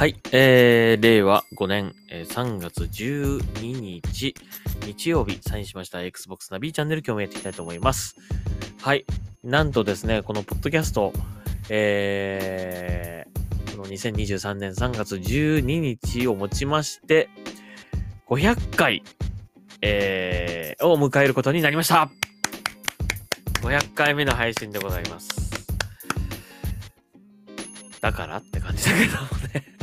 はい、えー、令和5年、えー3月12日、日曜日、サインしました Xbox ナビチャンネル今日もやっていきたいと思います。はい、なんとですね、このポッドキャスト、えー、この2023年3月12日をもちまして、500回、えー、を迎えることになりました。500回目の配信でございます。だからって感じだけどもね。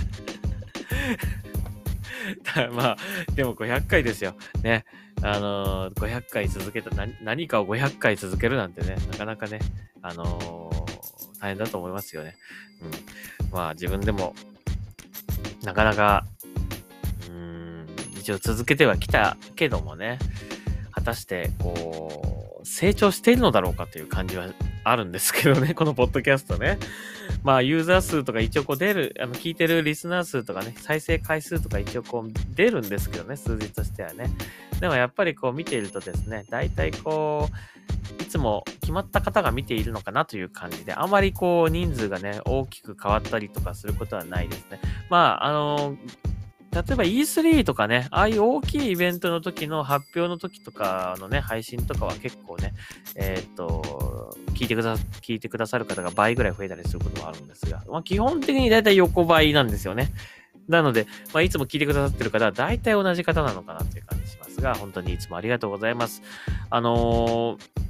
まあ、でも500回ですよ。ね。あのー500回続けた何、かを500回続けるなんてね、なかなかね、あのー大変だと思いますよね。うん。まあ、自分でも、なかなか、うん、一応続けてはきたけどもね、果たして、こう、成長しているのだろうかという感じはあるんですけどね、このポッドキャストね。まあ、ユーザー数とか一応こう出る、あの、聞いてるリスナー数とかね、再生回数とか一応こう出るんですけどね、数字としてはね。でもやっぱりこう見ているとですね、大体こう、いつも決まった方が見ているのかなという感じで、あまりこう人数がね、大きく変わったりとかすることはないですね。まあ、あの例えば E3 とかね、ああいう大きいイベントの時の発表の時とかのね、配信とかは結構ね、えーっと、聞いてくだ、聞いてくださる方が倍ぐらい増えたりすることもあるんですが、まあ基本的に大体横ばいなんですよね。なので、まあいつも聞いてくださってる方は大体同じ方なのかなっていう感じしますが、本当にいつもありがとうございます。あのー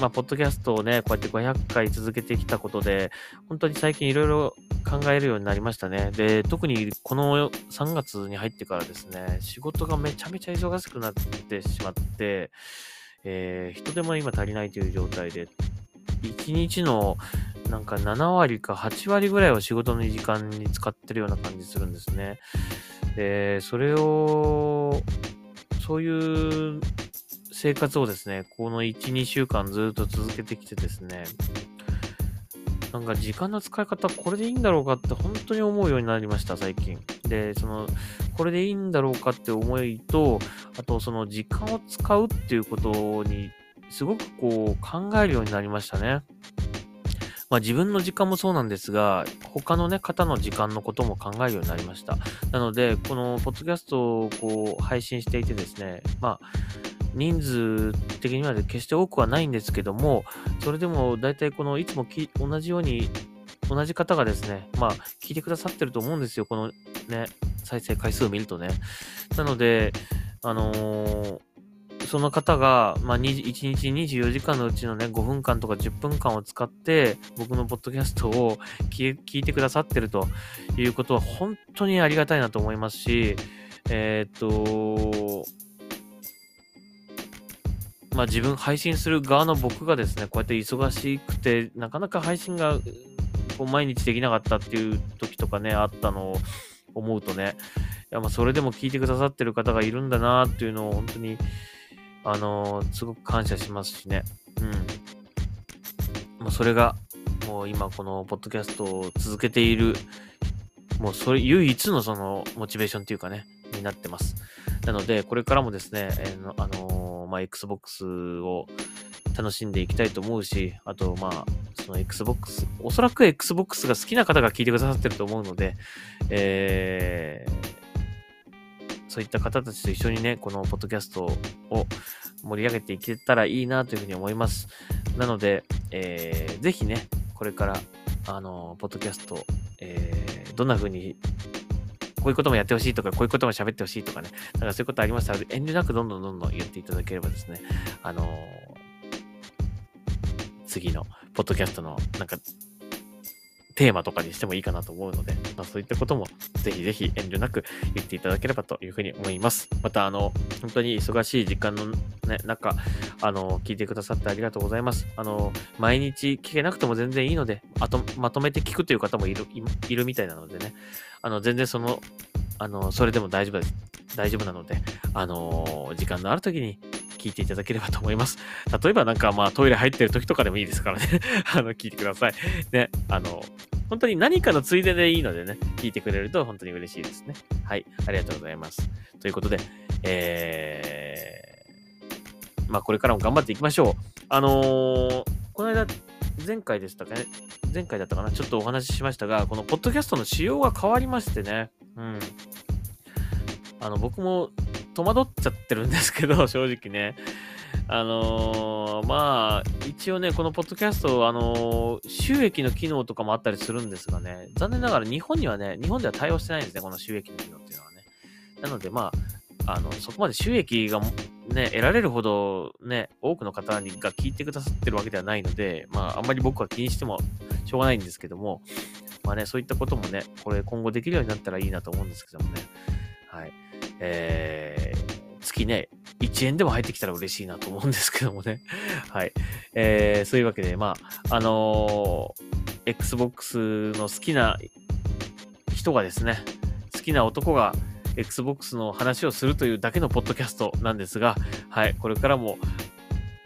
まあ、ポッドキャストをね、こうやって500回続けてきたことで、本当に最近いろいろ考えるようになりましたね。で、特にこの3月に入ってからですね、仕事がめちゃめちゃ忙しくなってしまって、えー人手も今足りないという状態で、1日のなんか7割か8割ぐらいを仕事の時間に使ってるような感じするんですね。で、それを、そういう生活をですね、この1、2週間ずっと続けてきてですね、なんか時間の使い方これでいいんだろうかって本当に思うようになりました、最近。で、その、これでいいんだろうかって思いと、あとその時間を使うっていうことに、すごくこう考えるようになりましたね。まあ自分の時間もそうなんですが、他のね、方の時間のことも考えるようになりました。なので、このポッドキャストをこう配信していてですね、まあ、人数的には決して多くはないんですけども、それでも大体このいつもき同じように、同じ方がですね、まあ、聞いてくださってると思うんですよ、このね、再生回数を見るとね。なので、あのーその方が、まあ、1日24時間のうちのね、5分間とか10分間を使って、僕のポッドキャストを聞いてくださってるということは、本当にありがたいなと思いますし、えーっと、まあ自分配信する側の僕がですね、こうやって忙しくて、なかなか配信がこう毎日できなかったっていう時とかね、あったのを思うとね、いやまあそれでも聞いてくださってる方がいるんだなっていうのを本当に、あのーすごく感謝しますしね。うん。もうそれが、もう今このポッドキャストを続けている、もうそれ唯一のそのモチベーションっていうかね、になってます。なので、これからもですね、えーのあのーまあ、Xbox を楽しんでいきたいと思うし、あと、まあ、その Xbox、おそらく Xbox が好きな方が聞いてくださってると思うので、えーそういった方たちと一緒にね、このポッドキャストを盛り上げていけたらいいなというふうに思います。なので、えーぜひね、これから、あの、ポッドキャスト、えーどんな風に、こういうこともやってほしいとか、こういうことも喋ってほしいとかね、なんかそういうことありましたら、遠慮なくどんどんどんどん言っていただければですね、あの次のポッドキャストの、なんか、テーマとかにしてもいいかなと思うので、まあ、そういったこともぜひぜひ遠慮なく言っていただければというふうに思います。また、あの、本当に忙しい時間の、ね、中、あの、聞いてくださってありがとうございます。あの、毎日聞けなくても全然いいので、あと、まとめて聞くという方もいる、いいるみたいなのでね、あの、全然その、あの、それでも大丈夫です。大丈夫なので、あの、時間のある時に聞いていただければと思います。例えばなんかまあトイレ入ってる時とかでもいいですからね。あの、聞いてください。ね、あの、本当に何かのついででいいのでね、聞いてくれると本当に嬉しいですね。はい、ありがとうございます。ということで、えー、まあこれからも頑張っていきましょう。あのーこの間、前回でしたかね、前回だったかな、ちょっとお話ししましたが、このポッドキャストの仕様が変わりましてね、うん。あの、僕も戸惑っちゃってるんですけど、正直ね。あのー、まあ、一応ね、このポッドキャスト、あのー、収益の機能とかもあったりするんですがね、残念ながら日本にはね、日本では対応してないんですね、この収益の機能っていうのはね。なので、まあ、あの、そこまで収益がね、得られるほどね、多くの方にが聞いてくださってるわけではないので、まあ、あんまり僕は気にしてもしょうがないんですけども、まあね、そういったこともね、これ今後できるようになったらいいなと思うんですけどもね。はい。えー、月ね、1円でも入ってきたら嬉しいなと思うんですけどもね。はい。えー、そういうわけで、まあ、あのー、Xbox の好きな人がですね、好きな男が Xbox の話をするというだけのポッドキャストなんですが、はい、これからも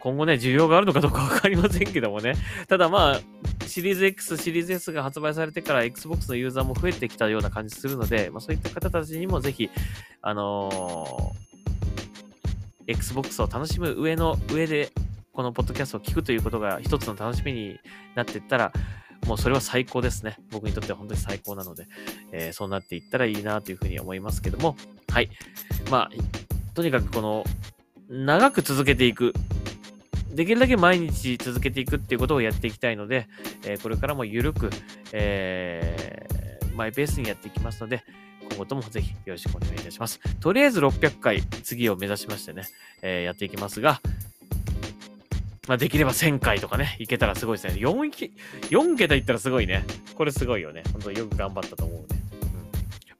今後ね、需要があるのかどうかわかりませんけどもね。ただまあ、シリーズ X、シリーズ S が発売されてから Xbox のユーザーも増えてきたような感じするので、まあそういった方たちにもぜひ、あのー、Xbox を楽しむ上の上で、このポッドキャストを聞くということが一つの楽しみになっていったら、もうそれは最高ですね。僕にとっては本当に最高なので、えー、そうなっていったらいいなというふうに思いますけども、はい。まあ、とにかくこの、長く続けていく。できるだけ毎日続けていくっていうことをやっていきたいので、えー、これからも緩く、えー、マイペースにやっていきますので、今後ともぜひよろしくお願いいたします。とりあえず600回次を目指しましてね、えー、やっていきますが、まあ、できれば1000回とかね、いけたらすごいですね。4, 4桁いったらすごいね。これすごいよね。本当によく頑張ったと思うね。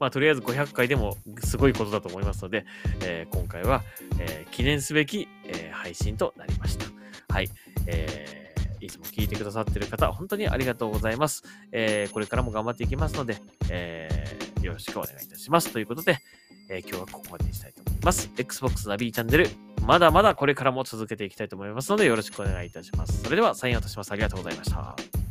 まあ、とりあえず500回でもすごいことだと思いますので、えー、今回は、えー、記念すべき、えー、配信となりました。はい。えー、いつも聞いてくださってる方、本当にありがとうございます。えー、これからも頑張っていきますので、えー、よろしくお願いいたします。ということで、えー、今日はここまでにしたいと思います。Xbox ナビーチャンネル、まだまだこれからも続けていきたいと思いますので、よろしくお願いいたします。それでは、サインをいたします。ありがとうございました。